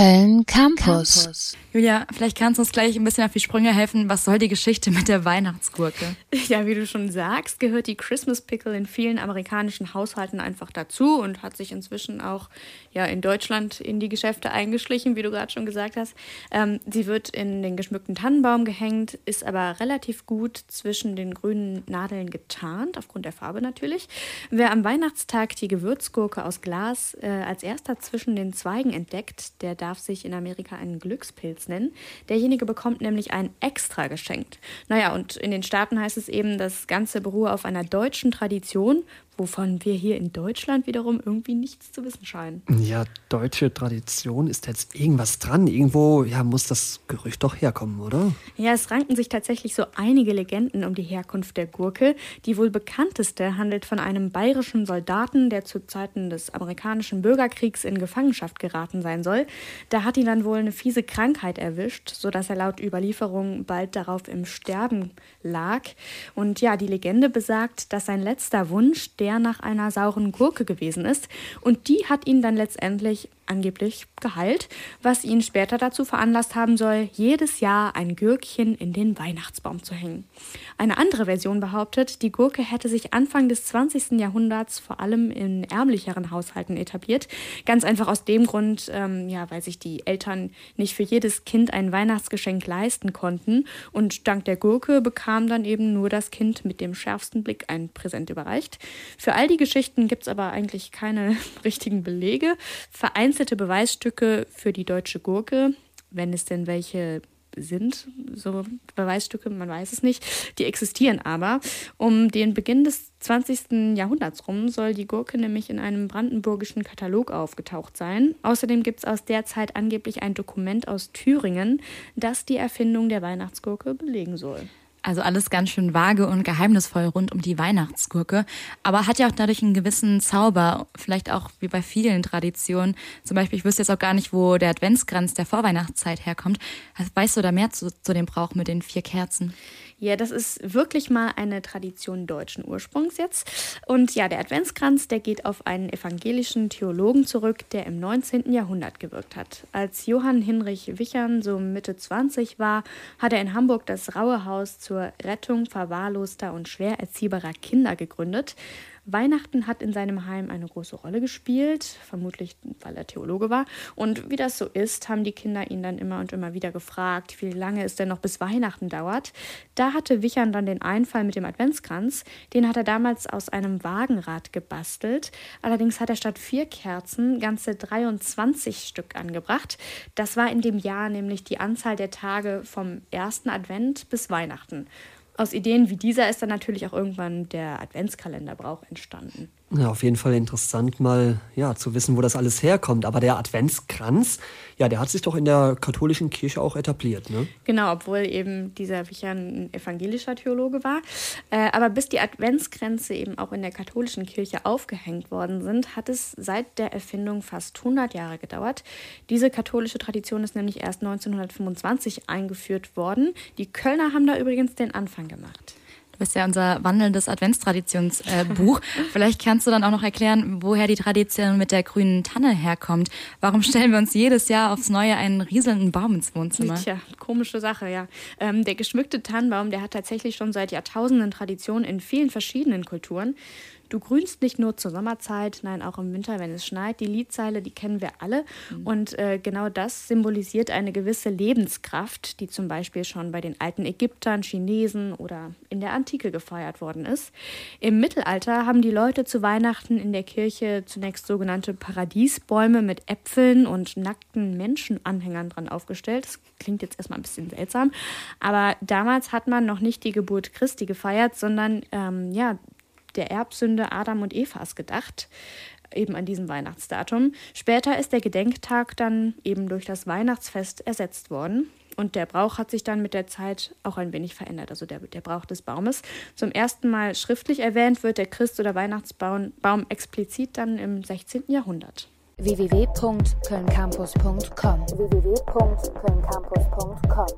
Köln Campus. Campus. Julia, vielleicht kannst du uns gleich ein bisschen auf die Sprünge helfen. Was soll die Geschichte mit der Weihnachtsgurke? Ja, wie du schon sagst, gehört die Christmas Pickle in vielen amerikanischen Haushalten einfach dazu und hat sich inzwischen auch ja, in Deutschland in die Geschäfte eingeschlichen, wie du gerade schon gesagt hast. Ähm, sie wird in den geschmückten Tannenbaum gehängt, ist aber relativ gut zwischen den grünen Nadeln getarnt, aufgrund der Farbe natürlich. Wer am Weihnachtstag die Gewürzgurke aus Glas äh, als erster zwischen den Zweigen entdeckt, der darf sich in Amerika einen Glückspilz nennen. Derjenige bekommt nämlich ein extra geschenkt. Naja, und in den Staaten heißt es eben, das Ganze beruhe auf einer deutschen Tradition, wovon wir hier in Deutschland wiederum irgendwie nichts zu wissen scheinen. Ja, deutsche Tradition ist jetzt irgendwas dran. Irgendwo ja, muss das Gerücht doch herkommen, oder? Ja, es ranken sich tatsächlich so einige Legenden um die Herkunft der Gurke. Die wohl bekannteste handelt von einem bayerischen Soldaten, der zu Zeiten des amerikanischen Bürgerkriegs in Gefangenschaft geraten sein soll. Da hat ihn dann wohl eine fiese Krankheit erwischt, sodass er laut Überlieferung bald darauf im Sterben lag. Und ja, die Legende besagt, dass sein letzter Wunsch der nach einer sauren Gurke gewesen ist. Und die hat ihn dann letztendlich angeblich geheilt, was ihn später dazu veranlasst haben soll, jedes Jahr ein Gürkchen in den Weihnachtsbaum zu hängen. Eine andere Version behauptet, die Gurke hätte sich Anfang des 20. Jahrhunderts vor allem in ärmlicheren Haushalten etabliert. Ganz einfach aus dem Grund, ähm, ja, weil sich die Eltern nicht für jedes Kind ein Weihnachtsgeschenk leisten konnten. Und dank der Gurke bekam dann eben nur das Kind mit dem schärfsten Blick ein Präsent überreicht. Für all die Geschichten gibt es aber eigentlich keine richtigen Belege. Vereinzelte Beweisstücke für die deutsche Gurke, wenn es denn welche sind, so Beweisstücke, man weiß es nicht, die existieren aber. Um den Beginn des 20. Jahrhunderts rum soll die Gurke nämlich in einem brandenburgischen Katalog aufgetaucht sein. Außerdem gibt es aus der Zeit angeblich ein Dokument aus Thüringen, das die Erfindung der Weihnachtsgurke belegen soll. Also alles ganz schön vage und geheimnisvoll rund um die Weihnachtsgurke, aber hat ja auch dadurch einen gewissen Zauber, vielleicht auch wie bei vielen Traditionen. Zum Beispiel, ich wüsste jetzt auch gar nicht, wo der Adventskranz der Vorweihnachtszeit herkommt. Weißt du da mehr zu, zu dem Brauch mit den vier Kerzen? Ja, das ist wirklich mal eine Tradition deutschen Ursprungs jetzt. Und ja, der Adventskranz, der geht auf einen evangelischen Theologen zurück, der im 19. Jahrhundert gewirkt hat. Als Johann Hinrich Wichern so Mitte 20 war, hat er in Hamburg das Raue Haus zur Rettung verwahrloster und schwer erziehbarer Kinder gegründet. Weihnachten hat in seinem Heim eine große Rolle gespielt, vermutlich weil er Theologe war. Und wie das so ist, haben die Kinder ihn dann immer und immer wieder gefragt, wie lange es denn noch bis Weihnachten dauert. Da hatte Wichern dann den Einfall mit dem Adventskranz. Den hat er damals aus einem Wagenrad gebastelt. Allerdings hat er statt vier Kerzen ganze 23 Stück angebracht. Das war in dem Jahr nämlich die Anzahl der Tage vom ersten Advent bis Weihnachten. Aus Ideen wie dieser ist dann natürlich auch irgendwann der Adventskalenderbrauch entstanden. Ja, auf jeden Fall interessant, mal ja, zu wissen, wo das alles herkommt. Aber der Adventskranz, ja, der hat sich doch in der katholischen Kirche auch etabliert, ne? Genau, obwohl eben dieser Wicher ein evangelischer Theologe war. Äh, aber bis die Adventskränze eben auch in der katholischen Kirche aufgehängt worden sind, hat es seit der Erfindung fast 100 Jahre gedauert. Diese katholische Tradition ist nämlich erst 1925 eingeführt worden. Die Kölner haben da übrigens den Anfang gemacht bist ja unser wandelndes Adventstraditionsbuch. Vielleicht kannst du dann auch noch erklären, woher die Tradition mit der grünen Tanne herkommt. Warum stellen wir uns jedes Jahr aufs Neue einen rieselnden Baum ins Wohnzimmer? Tja, komische Sache, ja. Ähm, der geschmückte Tannenbaum, der hat tatsächlich schon seit Jahrtausenden Tradition in vielen verschiedenen Kulturen. Du grünst nicht nur zur Sommerzeit, nein, auch im Winter, wenn es schneit. Die Liedzeile, die kennen wir alle. Mhm. Und äh, genau das symbolisiert eine gewisse Lebenskraft, die zum Beispiel schon bei den alten Ägyptern, Chinesen oder in der Antike gefeiert worden ist. Im Mittelalter haben die Leute zu Weihnachten in der Kirche zunächst sogenannte Paradiesbäume mit Äpfeln und nackten Menschenanhängern dran aufgestellt. Das klingt jetzt erstmal ein bisschen seltsam, aber damals hat man noch nicht die Geburt Christi gefeiert, sondern ähm, ja, der Erbsünde Adam und Evas gedacht, eben an diesem Weihnachtsdatum. Später ist der Gedenktag dann eben durch das Weihnachtsfest ersetzt worden. Und der Brauch hat sich dann mit der Zeit auch ein wenig verändert, also der, der Brauch des Baumes. Zum ersten Mal schriftlich erwähnt wird der Christ- oder Weihnachtsbaum Baum explizit dann im 16. Jahrhundert www.kölncampus.com www